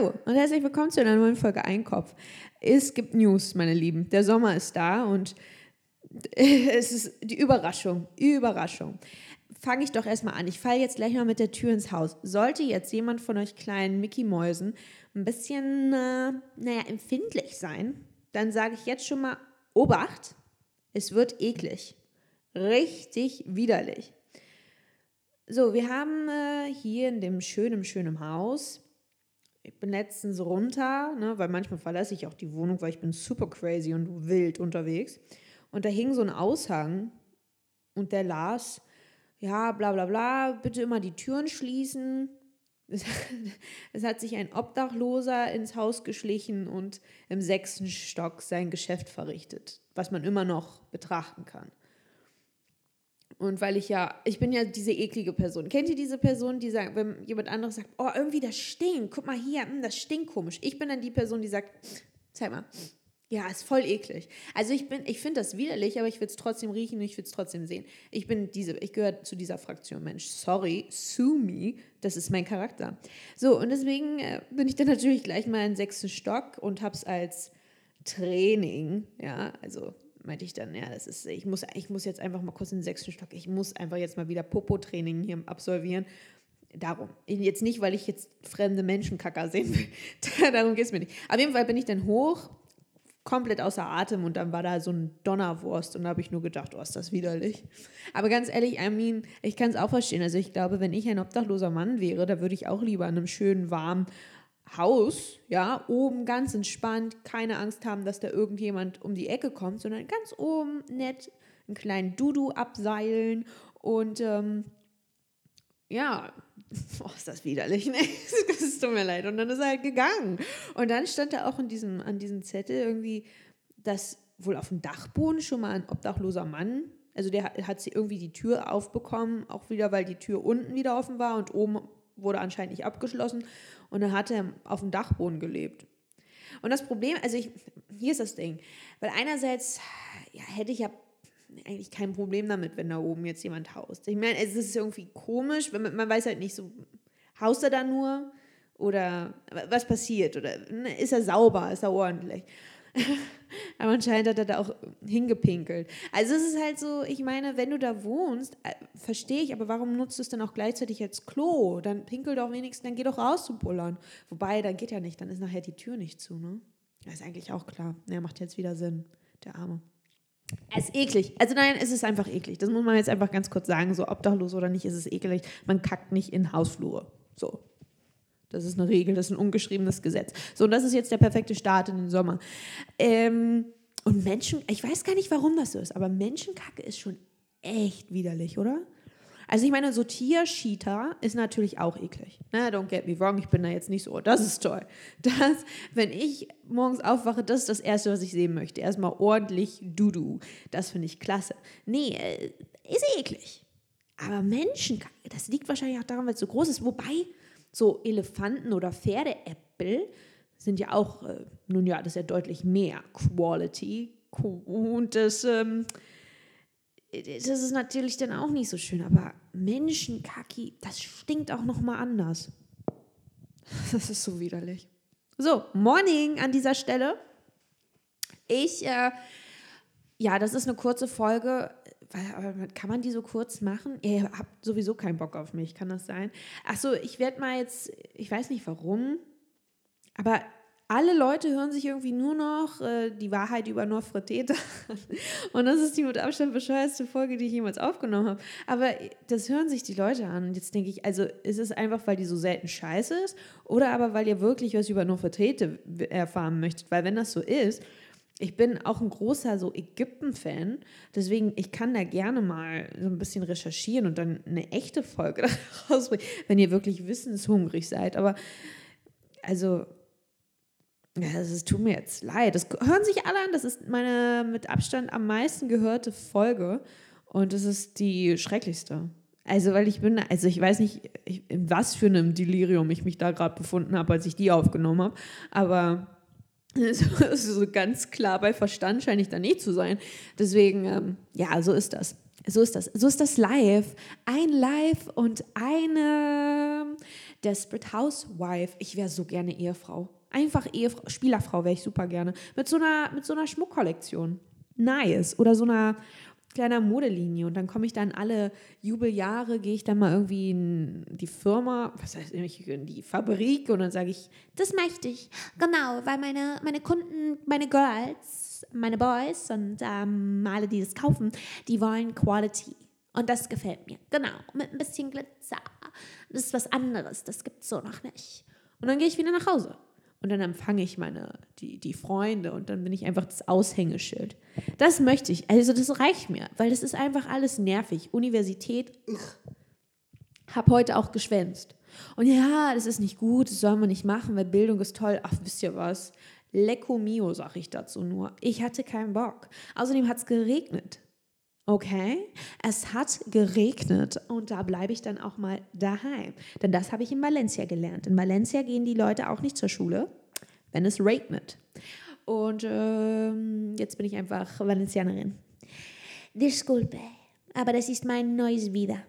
Hallo und herzlich willkommen zu einer neuen Folge Einkopf. Es gibt News, meine Lieben. Der Sommer ist da und es ist die Überraschung. Überraschung. Fange ich doch erstmal an. Ich falle jetzt gleich mal mit der Tür ins Haus. Sollte jetzt jemand von euch kleinen Mickey-Mäusen ein bisschen, äh, naja, empfindlich sein, dann sage ich jetzt schon mal: Obacht, es wird eklig. Richtig widerlich. So, wir haben äh, hier in dem schönen, schönen Haus, ich letztens runter, ne, weil manchmal verlasse ich auch die Wohnung, weil ich bin super crazy und wild unterwegs. Und da hing so ein Aushang und der las, ja, bla bla bla, bitte immer die Türen schließen. Es, es hat sich ein Obdachloser ins Haus geschlichen und im sechsten Stock sein Geschäft verrichtet, was man immer noch betrachten kann. Und weil ich ja, ich bin ja diese eklige Person. Kennt ihr diese Person, die sagt, wenn jemand anderes sagt, oh, irgendwie das stinkt, guck mal hier, hm, das stinkt komisch. Ich bin dann die Person, die sagt, zeig mal, ja, ist voll eklig. Also ich bin, ich finde das widerlich, aber ich will es trotzdem riechen und ich will es trotzdem sehen. Ich bin diese, ich gehöre zu dieser Fraktion Mensch. Sorry, sue me, das ist mein Charakter. So, und deswegen äh, bin ich dann natürlich gleich mal in sechsten Stock und hab's als Training, ja, also meinte ich dann, ja, das ist, ich muss, ich muss jetzt einfach mal kurz in den sechsten Stock, ich muss einfach jetzt mal wieder Popo-Training hier absolvieren. Darum. Jetzt nicht, weil ich jetzt fremde Menschenkacker sehen will. Darum geht es mir nicht. Auf jeden Fall bin ich dann hoch, komplett außer Atem und dann war da so ein Donnerwurst und da habe ich nur gedacht, oh, ist das widerlich. Aber ganz ehrlich, I mean, ich kann es auch verstehen. Also ich glaube, wenn ich ein obdachloser Mann wäre, da würde ich auch lieber in einem schönen, warmen Haus, ja, oben ganz entspannt, keine Angst haben, dass da irgendjemand um die Ecke kommt, sondern ganz oben nett einen kleinen Dudu abseilen und ähm, ja, oh, ist das widerlich, ne? Es tut mir leid. Und dann ist er halt gegangen. Und dann stand da auch in diesem, an diesem Zettel irgendwie, dass wohl auf dem Dachboden schon mal ein obdachloser Mann, also der hat, sie irgendwie die Tür aufbekommen, auch wieder, weil die Tür unten wieder offen war und oben wurde anscheinend nicht abgeschlossen. Und dann hat er auf dem Dachboden gelebt. Und das Problem, also ich, hier ist das Ding, weil einerseits ja, hätte ich ja eigentlich kein Problem damit, wenn da oben jetzt jemand haust. Ich meine, es ist irgendwie komisch, wenn man, man weiß halt nicht so, haust er da nur oder was passiert oder ne, ist er sauber, ist er ordentlich. Aber anscheinend hat er da auch hingepinkelt. Also es ist halt so, ich meine, wenn du da wohnst, äh, verstehe ich, aber warum nutzt du es dann auch gleichzeitig als Klo? Dann pinkel doch wenigstens, dann geh doch raus zu pullern. Wobei, dann geht ja nicht, dann ist nachher die Tür nicht zu, ne? Das ist eigentlich auch klar. Ja, macht jetzt wieder Sinn, der Arme. Es ist eklig. Also nein, es ist einfach eklig. Das muss man jetzt einfach ganz kurz sagen. So obdachlos oder nicht, ist es eklig. Man kackt nicht in Hausflure. So. Das ist eine Regel, das ist ein ungeschriebenes Gesetz. So, und das ist jetzt der perfekte Start in den Sommer. Ähm, und Menschen, ich weiß gar nicht, warum das so ist, aber Menschenkacke ist schon echt widerlich, oder? Also ich meine, so Tierscheater ist natürlich auch eklig. Na, don't get me wrong, ich bin da jetzt nicht so, oh, das ist toll. Das, wenn ich morgens aufwache, das ist das Erste, was ich sehen möchte. Erstmal ordentlich Dudu. Das finde ich klasse. Nee, äh, ist eklig. Aber Menschenkacke, das liegt wahrscheinlich auch daran, weil es so groß ist. Wobei, so Elefanten oder Pferdeäpfel sind ja auch, äh, nun ja, das ist ja deutlich mehr Quality. Und das, ähm, das ist natürlich dann auch nicht so schön, aber Menschenkacki, das stinkt auch noch mal anders. Das ist so widerlich. So, Morning an dieser Stelle. Ich, äh, ja, das ist eine kurze Folge. Kann man die so kurz machen? Ihr habt sowieso keinen Bock auf mich, kann das sein? Achso, ich werde mal jetzt, ich weiß nicht warum, aber alle Leute hören sich irgendwie nur noch äh, die Wahrheit über Nofretete an. Und das ist die mit Abstand bescheuerste Folge, die ich jemals aufgenommen habe. Aber das hören sich die Leute an. Und jetzt denke ich, also ist es einfach, weil die so selten scheiße ist? Oder aber, weil ihr wirklich was über Nofretete erfahren möchtet? Weil wenn das so ist, ich bin auch ein großer so Ägypten-Fan, deswegen ich kann da gerne mal so ein bisschen recherchieren und dann eine echte Folge rausbringen, wenn ihr wirklich wissenshungrig seid. Aber also es tut mir jetzt leid. Das hören sich alle an. Das ist meine mit Abstand am meisten gehörte Folge. Und es ist die schrecklichste. Also, weil ich bin, also ich weiß nicht, in was für einem Delirium ich mich da gerade befunden habe, als ich die aufgenommen habe. Aber so, so ganz klar bei Verstand scheine ich da nicht zu sein. Deswegen, ähm, ja, so ist das. So ist das. So ist das live. Ein Live und eine Desperate Housewife. Ich wäre so gerne Ehefrau. Einfach Ehefrau, Spielerfrau wäre ich super gerne. Mit so einer, mit so einer Schmuckkollektion. Nice. Oder so einer kleiner Modelinie. Und dann komme ich dann alle Jubeljahre, gehe ich dann mal irgendwie in die Firma, was heißt in die Fabrik und dann sage ich, das möchte ich. Genau, weil meine, meine Kunden, meine Girls, meine Boys und ähm, alle, die das kaufen, die wollen Quality. Und das gefällt mir. Genau, mit ein bisschen Glitzer. Das ist was anderes, das gibt es so noch nicht. Und dann gehe ich wieder nach Hause. Und dann empfange ich meine, die, die Freunde und dann bin ich einfach das Aushängeschild. Das möchte ich. Also das reicht mir, weil das ist einfach alles nervig. Universität, habe heute auch geschwänzt. Und ja, das ist nicht gut, das soll man nicht machen, weil Bildung ist toll. Ach, wisst ihr was? Lecco mio, sag ich dazu nur. Ich hatte keinen Bock. Außerdem hat es geregnet. Okay, es hat geregnet und da bleibe ich dann auch mal daheim. Denn das habe ich in Valencia gelernt. In Valencia gehen die Leute auch nicht zur Schule, wenn es regnet. Und ähm, jetzt bin ich einfach Valencianerin. Disculpe, aber das ist mein neues Wieder.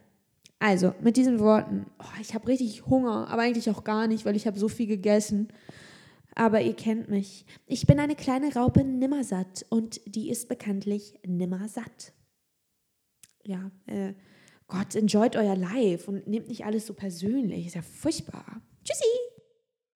Also, mit diesen Worten, oh, ich habe richtig Hunger, aber eigentlich auch gar nicht, weil ich habe so viel gegessen. Aber ihr kennt mich. Ich bin eine kleine Raupe nimmersatt und die ist bekanntlich nimmersatt ja, äh, Gott, enjoyt euer Life und nehmt nicht alles so persönlich. Ist ja furchtbar. Tschüssi!